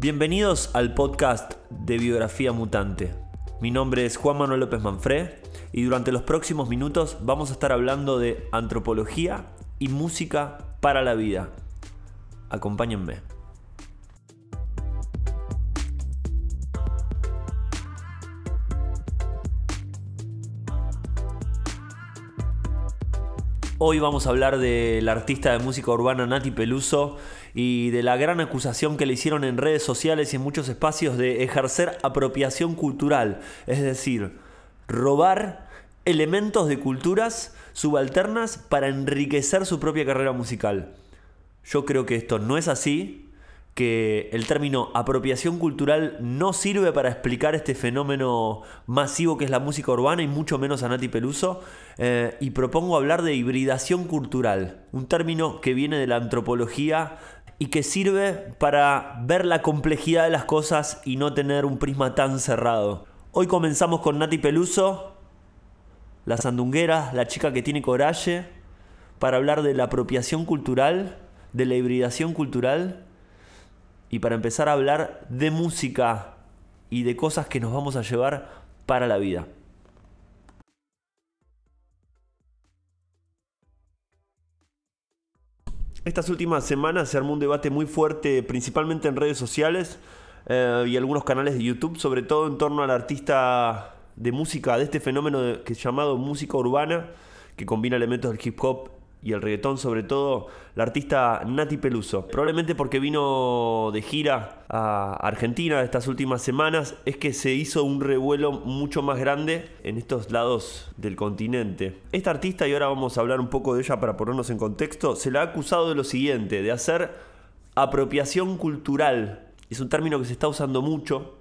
Bienvenidos al podcast de Biografía Mutante. Mi nombre es Juan Manuel López Manfré y durante los próximos minutos vamos a estar hablando de antropología y música para la vida. Acompáñenme. Hoy vamos a hablar del artista de música urbana Nati Peluso y de la gran acusación que le hicieron en redes sociales y en muchos espacios de ejercer apropiación cultural, es decir, robar elementos de culturas subalternas para enriquecer su propia carrera musical. Yo creo que esto no es así, que el término apropiación cultural no sirve para explicar este fenómeno masivo que es la música urbana y mucho menos a Nati Peluso. Eh, y propongo hablar de hibridación cultural, un término que viene de la antropología y que sirve para ver la complejidad de las cosas y no tener un prisma tan cerrado. Hoy comenzamos con Nati Peluso, la sandunguera, la chica que tiene coraje, para hablar de la apropiación cultural, de la hibridación cultural y para empezar a hablar de música y de cosas que nos vamos a llevar para la vida. Estas últimas semanas se armó un debate muy fuerte, principalmente en redes sociales eh, y algunos canales de YouTube, sobre todo en torno al artista de música, de este fenómeno que es llamado música urbana, que combina elementos del hip hop y el reggaetón, sobre todo la artista Nati Peluso. Probablemente porque vino de gira a Argentina estas últimas semanas, es que se hizo un revuelo mucho más grande en estos lados del continente. Esta artista, y ahora vamos a hablar un poco de ella para ponernos en contexto, se la ha acusado de lo siguiente, de hacer apropiación cultural. Es un término que se está usando mucho.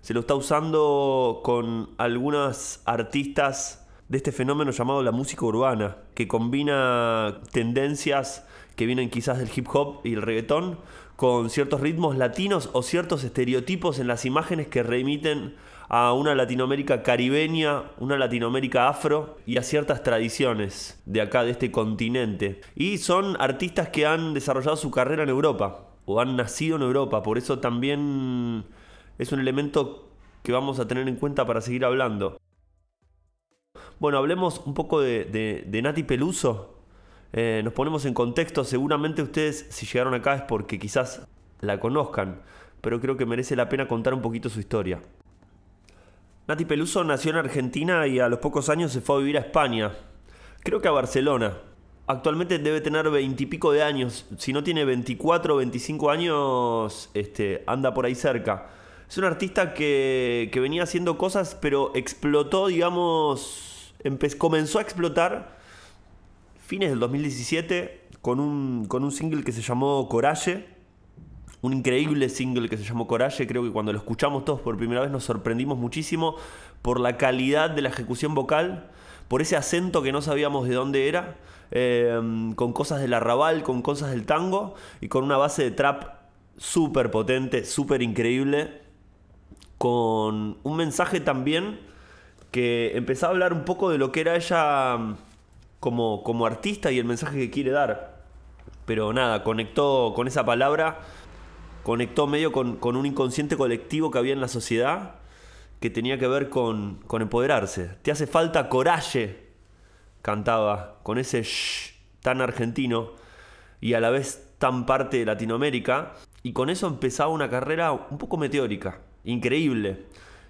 Se lo está usando con algunas artistas de este fenómeno llamado la música urbana, que combina tendencias que vienen quizás del hip hop y el reggaetón con ciertos ritmos latinos o ciertos estereotipos en las imágenes que remiten a una Latinoamérica caribeña, una Latinoamérica afro y a ciertas tradiciones de acá, de este continente. Y son artistas que han desarrollado su carrera en Europa o han nacido en Europa, por eso también es un elemento que vamos a tener en cuenta para seguir hablando. Bueno, hablemos un poco de, Nati Peluso. Eh, nos ponemos en contexto. Seguramente ustedes, si llegaron acá, es porque quizás la conozcan. Pero creo que merece la pena contar un poquito su historia. Nati Peluso nació en Argentina y a los pocos años se fue a vivir a España. Creo que a Barcelona. Actualmente debe tener veintipico de años. Si no tiene 24 o 25 años, este, anda por ahí cerca. Es un artista que, que venía haciendo cosas, pero explotó, digamos, comenzó a explotar fines del 2017 con un, con un single que se llamó Coraje. Un increíble single que se llamó Coraje. Creo que cuando lo escuchamos todos por primera vez nos sorprendimos muchísimo por la calidad de la ejecución vocal, por ese acento que no sabíamos de dónde era, em, con cosas del arrabal, con cosas del tango y con una base de trap súper potente, súper increíble, con un mensaje también que empezaba a hablar un poco de lo que era ella mm, como, como artista y el mensaje que quiere dar. Pero nada, conectó con esa palabra, conectó medio con, un inconsciente colectivo que había en la sociedad que tenía que ver con, con empoderarse. Te hace falta coraje, cantaba, con ese shh tan argentino y a la vez tan parte de Latinoamérica. Y con eso empezaba una carrera un poco meteórica, increíble.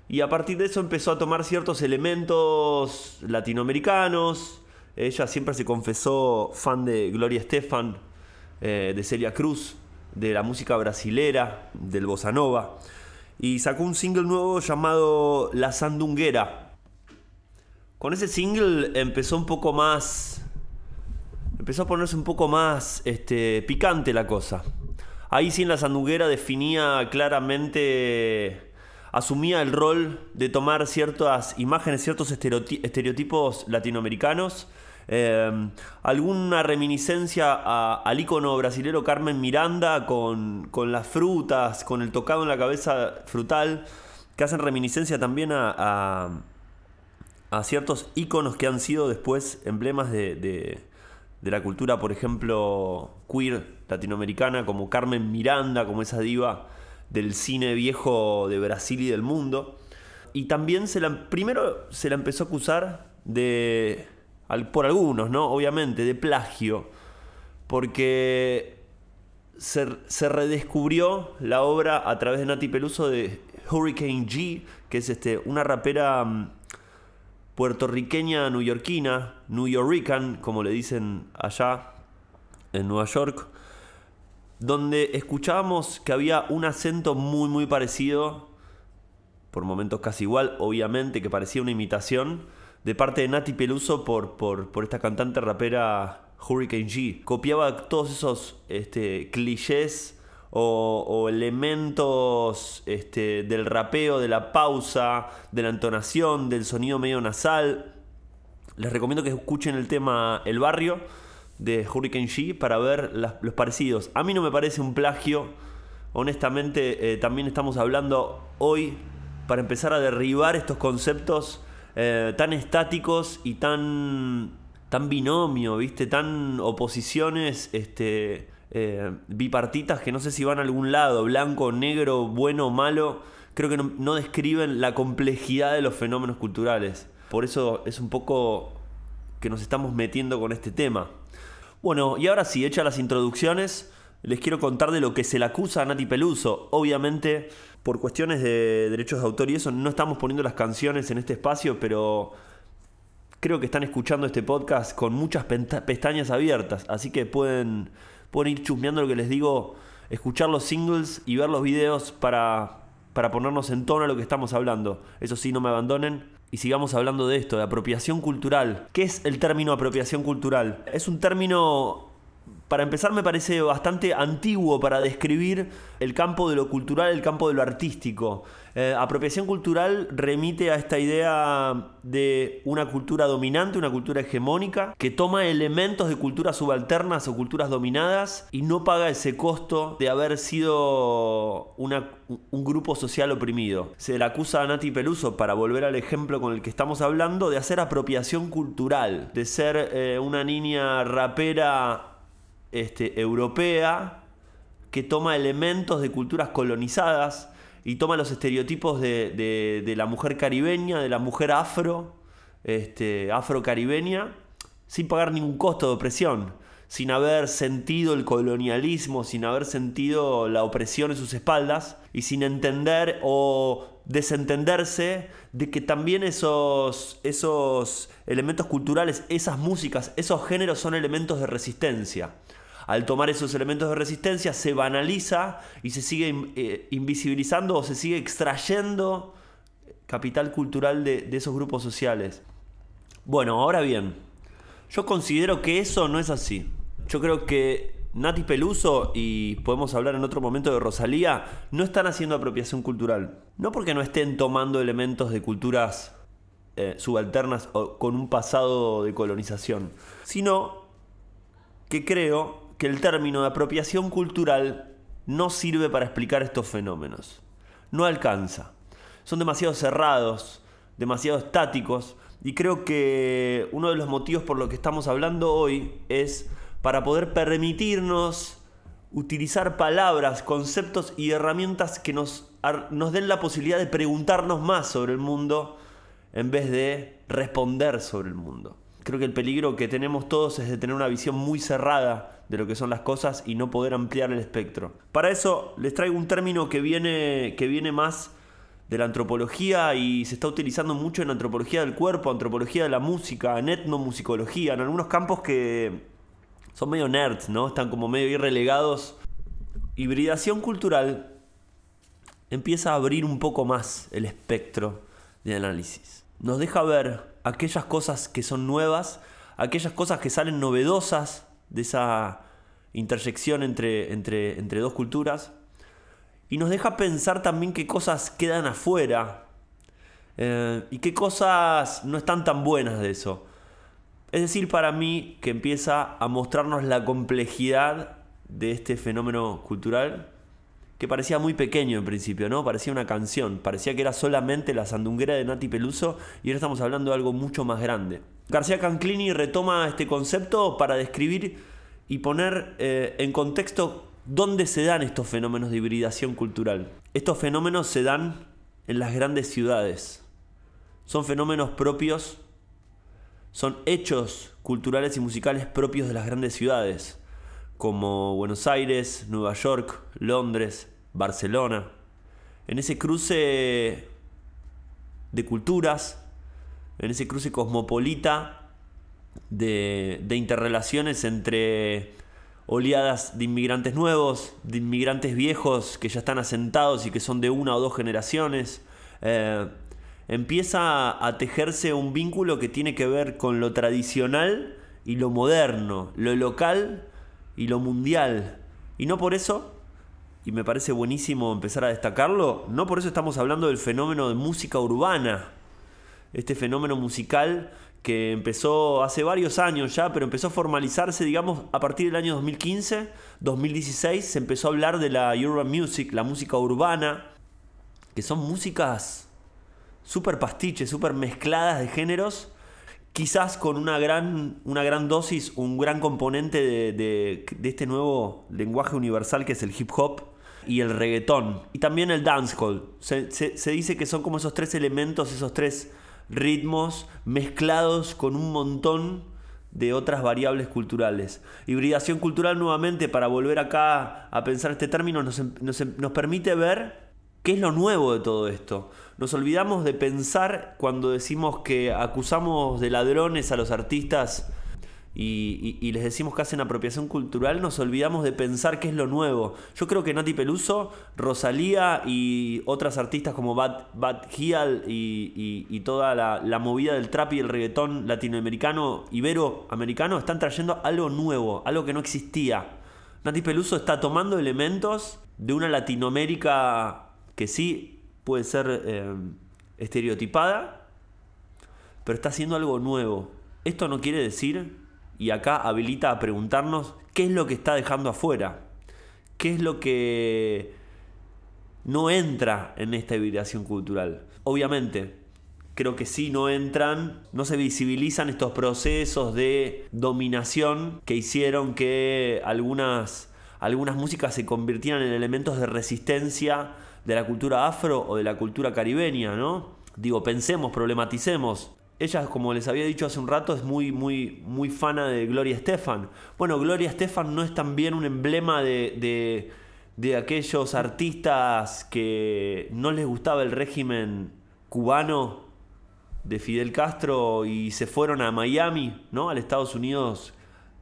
Y a partir de eso empezó a tomar ciertos elementos latinoamericanos. Ella siempre se confesó fan de Gloria Estefan, eh, de Celia Cruz, de la música brasilera, del bossa nova. Y sacó un single nuevo llamado La Sandunguera. Con ese single empezó un poco más. Empezó a ponerse un poco más este, picante la cosa. Ahí sí en La Sandunguera definía claramente asumía el rol de tomar ciertas imágenes, ciertos estereotipos latinoamericanos. Eh, alguna reminiscencia al ícono brasilero Carmen Miranda con, las frutas, con el tocado en la cabeza frutal, que hacen reminiscencia también a, ciertos íconos que han sido después emblemas de, la cultura, por ejemplo, queer latinoamericana, como Carmen Miranda, como esa diva del cine viejo de Brasil y del mundo. Y también se la, primero se la empezó a acusar de, por algunos, ¿no? Obviamente, de plagio. Porque se, redescubrió la obra a través de Nati Peluso de Hurricane G, que es este, una rapera mm, puertorriqueña newyorkina, New Yorkican, como le dicen allá en Nueva York, donde escuchábamos que había un acento muy muy parecido, por momentos casi igual, obviamente, que parecía una imitación, de parte de Nati Peluso por, por, por esta cantante rapera Hurricane G. Copiaba todos esos este, clichés o, elementos este, del rapeo, de la pausa, de la entonación, del sonido medio nasal. Les recomiendo que escuchen el tema El Barrio de Hurricane G para ver los parecidos. A mí no me parece un plagio. Honestamente, eh, también estamos hablando hoy para empezar a derribar estos conceptos eh, tan estáticos y tan tan binomio, ¿viste? Tan oposiciones este, eh, bipartitas que no sé si van a algún lado, blanco, negro, bueno, malo. Creo que no, describen la complejidad de los fenómenos culturales. Por eso es un poco que nos estamos metiendo con este tema. Bueno, y ahora sí, hechas las introducciones, les quiero contar de lo que se le acusa a Nati Peluso. Obviamente, por cuestiones de derechos de autor y eso, no estamos poniendo las canciones en este espacio, pero creo que están escuchando este podcast con muchas pestañas abiertas, así que pueden, pueden ir chusmeando lo que les digo, escuchar los singles y ver los videos para, para ponernos en tono a lo que estamos hablando. Eso sí, no me abandonen. Y sigamos hablando de esto, de apropiación cultural. ¿Qué es el término apropiación cultural? Es un término para empezar me parece bastante antiguo para describir el campo de lo cultural, el campo de lo artístico. Eh, apropiación cultural remite a esta idea de una cultura dominante, una cultura hegemónica, que toma elementos de culturas subalternas o culturas dominadas y no paga ese costo de haber sido un grupo social oprimido. Se le acusa a Nati Peluso, para volver al ejemplo con el que estamos hablando, de hacer apropiación cultural, de ser eh, una niña rapera este, europea que toma elementos de culturas colonizadas y toma los estereotipos de, la mujer caribeña, de la mujer afro, este, afro-caribeña, sin pagar ningún costo de opresión, sin haber sentido el colonialismo, sin haber sentido la opresión en sus espaldas y sin entender o desentenderse de que también esos, esos elementos culturales, esas músicas, esos géneros son elementos de resistencia al tomar esos elementos de resistencia se banaliza y se sigue eh, invisibilizando o se sigue extrayendo capital cultural de, esos grupos sociales. Bueno, ahora bien, yo considero que eso no es así. Yo creo que Nati Peluso y podemos hablar en otro momento de Rosalía no están haciendo apropiación cultural. No porque no estén tomando elementos de culturas eh, subalternas o con un pasado de colonización, sino que creo que el término de apropiación cultural no sirve para explicar estos fenómenos. No alcanza. Son demasiado cerrados, demasiado estáticos, y creo que uno de los motivos por los que estamos hablando hoy es para poder permitirnos utilizar palabras, conceptos y herramientas que nos, nos den la posibilidad de preguntarnos más sobre el mundo en vez de responder sobre el mundo. Creo que el peligro que tenemos todos es de tener una visión muy cerrada de lo que son las cosas y no poder ampliar el espectro. Para eso les traigo un término que viene, que viene más de la antropología y se está utilizando mucho en antropología del cuerpo, antropología de la música, en etnomusicología, en algunos campos que son medio nerds, ¿no? Están como medio relegados. Hibridación cultural empieza a abrir un poco más el espectro de análisis. Nos deja ver aquellas cosas que son nuevas, aquellas cosas que salen novedosas de esa intersección entre, entre, entre dos culturas. Y nos deja pensar también qué cosas quedan afuera eh, y qué cosas no están tan buenas de eso. Es decir, para mí que empieza a mostrarnos la complejidad de este fenómeno cultural que parecía muy pequeño en principio, ¿no? Parecía una canción, parecía que era solamente la sandunguera de Nati Peluso y ahora estamos hablando de algo mucho más grande. García Canclini retoma este concepto para describir y poner eh, en contexto ¿Dónde se dan estos fenómenos de hibridación cultural? Estos fenómenos se dan en las grandes ciudades. Son fenómenos propios, son hechos culturales y musicales propios de las grandes ciudades, como Buenos Aires, Nueva York, Londres, Barcelona. En ese cruce de culturas, en ese cruce cosmopolita de, interrelaciones entre oleadas de inmigrantes nuevos, de inmigrantes viejos que ya están asentados y que son de una o dos generaciones. Eh, empieza a tejerse un vínculo que tiene que ver con lo tradicional y lo moderno, lo local y lo mundial. Y no por eso, y me parece buenísimo empezar a destacarlo, no por eso estamos hablando del fenómeno de música urbana, este fenómeno musical que empezó hace varios años ya, pero empezó a formalizarse, digamos, a partir del año 2015, 2016, se empezó a hablar de la urban music, la música urbana, que son músicas súper pastiches, súper mezcladas de géneros, quizás con una gran, una gran dosis, un gran componente de, este nuevo lenguaje universal que es el hip hop y el reggaetón, y también el dancehall. se dice que son como esos tres elementos, esos tres ritmos mezclados con un montón de otras variables culturales. Hibridación cultural nuevamente, para volver acá a pensar este término, nos, nos, permite ver qué es lo nuevo de todo esto. Nos olvidamos de pensar cuando decimos que acusamos de ladrones a los artistas y, les decimos que hacen apropiación cultural, nos olvidamos de pensar qué es lo nuevo. Yo creo que Nati Peluso, Rosalía y otras artistas como Bad, Bad y, toda la, movida del trap y el reggaetón latinoamericano, iberoamericano, están trayendo algo nuevo, algo que no existía. Nati Peluso está tomando elementos de una Latinoamérica que sí puede ser eh, estereotipada, pero está haciendo algo nuevo. Esto no quiere decir y acá habilita a preguntarnos qué es lo que está dejando afuera, qué es lo que no entra en esta hibridación cultural. Obviamente, creo que sí no entran, no se visibilizan estos procesos de dominación que hicieron que algunas, algunas músicas se convirtieran en elementos de resistencia de la cultura afro o de la cultura caribeña, ¿no? Digo, pensemos, problematicemos ella, como les había dicho hace un rato, es muy, muy, muy fana de Gloria Estefan. Bueno, Gloria Estefan no es también un emblema de, de, aquellos artistas que no les gustaba el régimen cubano de Fidel Castro y se fueron a Miami, ¿no? Al Estados Unidos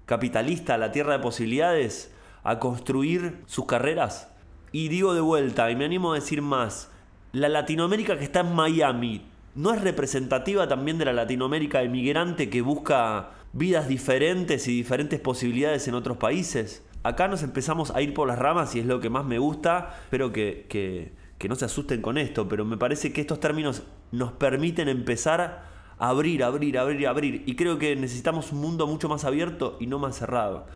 capitalista, a la tierra de posibilidades, a construir sus carreras. Y digo de vuelta, y me animo a decir más, la Latinoamérica que está en Miami ¿no es representativa también de la Latinoamérica emigrante que busca vidas diferentes y diferentes posibilidades en otros países? Acá nos empezamos a ir por las ramas y es lo que más me gusta. Espero que, que, no se asusten con esto, pero me parece que estos términos nos permiten empezar a abrir, abrir, abrir, abrir. Y creo que necesitamos un mundo mucho más abierto y no más cerrado.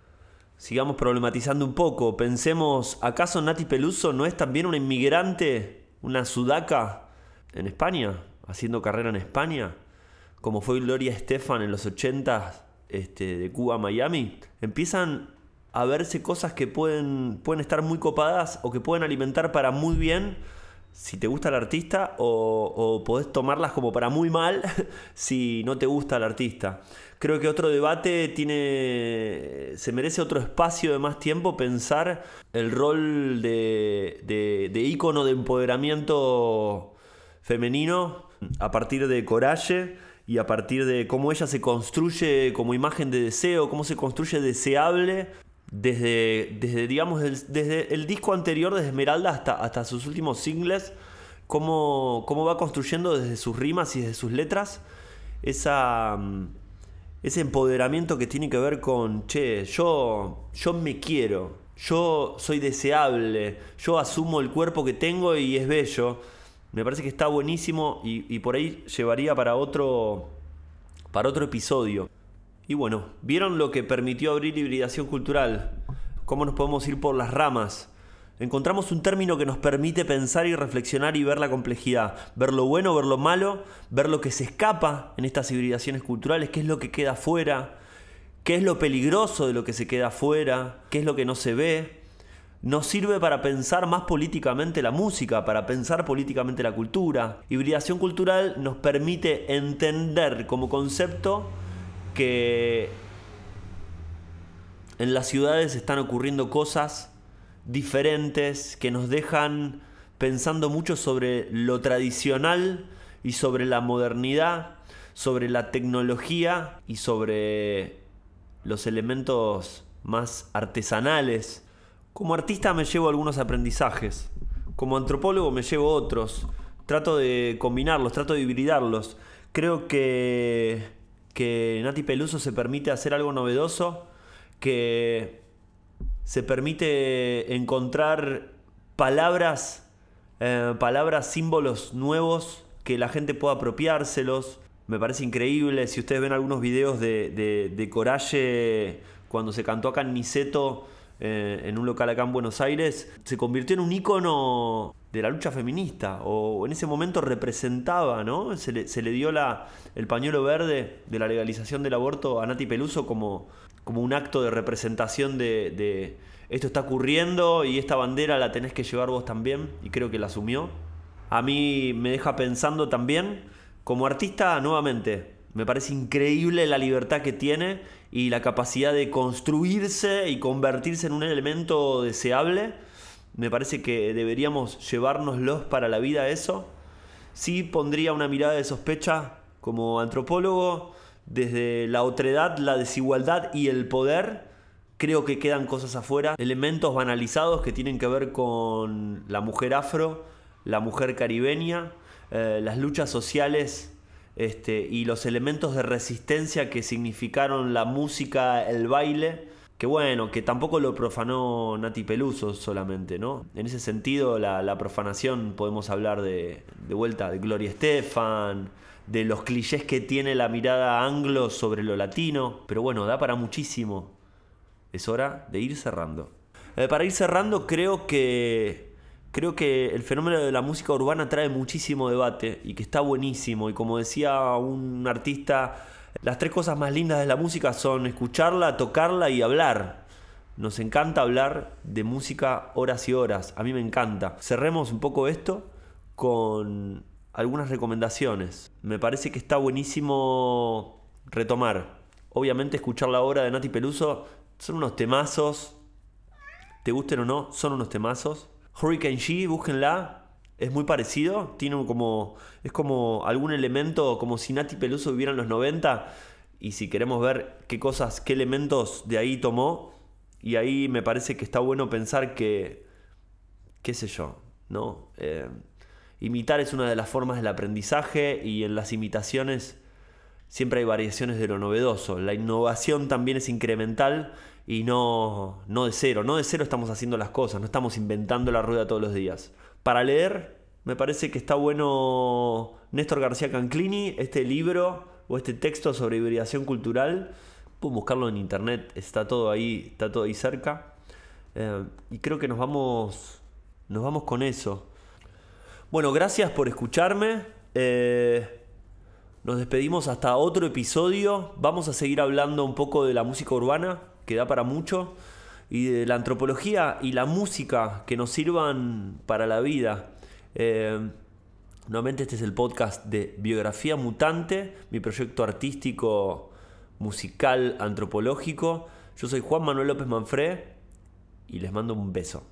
Sigamos problematizando un poco. Pensemos, ¿acaso Nati Peluso no es también una inmigrante, una sudaca en España? haciendo carrera en España, como fue Gloria Estefan en los 80 este, de Cuba a Miami, empiezan a verse cosas que pueden, pueden estar muy copadas o que pueden alimentar para muy bien si te gusta el artista o, o, podés tomarlas como para muy mal si no te gusta el artista. Creo que otro debate tiene. se merece otro espacio de más tiempo pensar el rol de, de, de ícono de empoderamiento femenino a partir de Coraje y a partir de cómo ella se construye como imagen de deseo, cómo se construye deseable desde, desde digamos, desde el disco anterior, desde Esmeralda hasta, hasta sus últimos singles, cómo, cómo va construyendo desde sus rimas y desde sus letras esa, mm, ese empoderamiento que tiene que ver con, che, yo, yo me quiero, yo soy deseable, yo asumo el cuerpo que tengo y es bello me parece que está buenísimo y, por ahí llevaría para otro, para otro episodio. Y bueno, ¿vieron lo que permitió abrir hibridación cultural? ¿Cómo nos podemos ir por las ramas? Encontramos un término que nos permite pensar y reflexionar y ver la complejidad, ver lo bueno, ver lo malo, ver lo que se escapa en estas hibridaciones culturales, qué es lo que queda afuera, qué es lo peligroso de lo que se queda afuera, qué es lo que no se ve, nos sirve para pensar más políticamente la música, para pensar políticamente la cultura. Hibridación cultural nos permite entender como concepto que en las ciudades están ocurriendo cosas diferentes que nos dejan pensando mucho sobre lo tradicional y sobre la modernidad, sobre la tecnología y sobre los elementos más artesanales. Como artista me llevo algunos aprendizajes, como antropólogo me llevo otros, trato de combinarlos, trato de hibridarlos. Creo que, que Nati Peluso se permite hacer algo novedoso, que se permite encontrar palabras, eh, palabras, símbolos nuevos que la gente pueda apropiárselos. Me parece increíble. Si ustedes ven algunos videos de, de, Coraje cuando se cantó acá en eh, en un local acá en Buenos Aires, se convirtió en un ícono de la lucha feminista, o en ese momento representaba, ¿no? Se le, se le dio la, el pañuelo verde de la legalización del aborto a Nati Peluso como, como un acto de representación de, de, esto está ocurriendo y esta bandera la tenés que llevar vos también, y creo que la asumió. A mí me deja pensando también, como artista, nuevamente, me parece increíble la libertad que tiene y la capacidad de construirse y convertirse en un elemento deseable. Me parece que deberíamos llevárnoslos para la vida eso. Sí pondría una mirada de sospecha como antropólogo desde la otredad, la desigualdad y el poder. Creo que quedan cosas afuera, elementos banalizados que tienen que ver con la mujer afro, la mujer caribeña, eh, las luchas sociales este, y los elementos de resistencia que significaron la música, el baile, que bueno, que tampoco lo profanó Nati Peluso solamente, ¿no? En ese sentido, la, profanación podemos hablar de, de vuelta de Gloria Estefan, de los clichés que tiene la mirada anglo sobre lo latino, pero bueno, da para muchísimo. Es hora de ir cerrando. Eh, para ir cerrando, creo que creo que el fenómeno de la música urbana trae muchísimo debate y que está buenísimo. Y como decía un artista, las tres cosas más lindas de la música son escucharla, tocarla y hablar. Nos encanta hablar de música horas y horas. A mí me encanta. Cerremos un poco esto con algunas recomendaciones. Me parece que está buenísimo retomar. Obviamente escuchar la obra de Nati Peluso son unos temazos. Te gusten o no, son unos temazos. Hurricane G, búsquenla. Es muy parecido. Tiene como. Es como algún elemento, como si Nati Peluso viviera en los 90. Y si queremos ver qué cosas, qué elementos de ahí tomó. Y ahí me parece que está bueno pensar que. qué sé yo, ¿no? Eh, imitar es una de las formas del aprendizaje y en las imitaciones siempre hay variaciones de lo novedoso. La innovación también es incremental y no, no de cero. No de cero estamos haciendo las cosas, no estamos inventando la rueda todos los días. Para leer, me parece que está bueno Néstor García Canclini, este libro o este texto sobre hibridación cultural. Pueden buscarlo en internet, está todo ahí, está todo ahí cerca. Eh, y creo que nos vamos, nos vamos con eso. Bueno, gracias por escucharme. Eh, nos despedimos hasta otro episodio. Vamos a seguir hablando un poco de la música urbana que da para mucho, y de la antropología y la música que nos sirvan para la vida. Eh, nuevamente este es el podcast de Biografía Mutante, mi proyecto artístico, musical, antropológico. Yo soy Juan Manuel López Manfré y les mando un beso.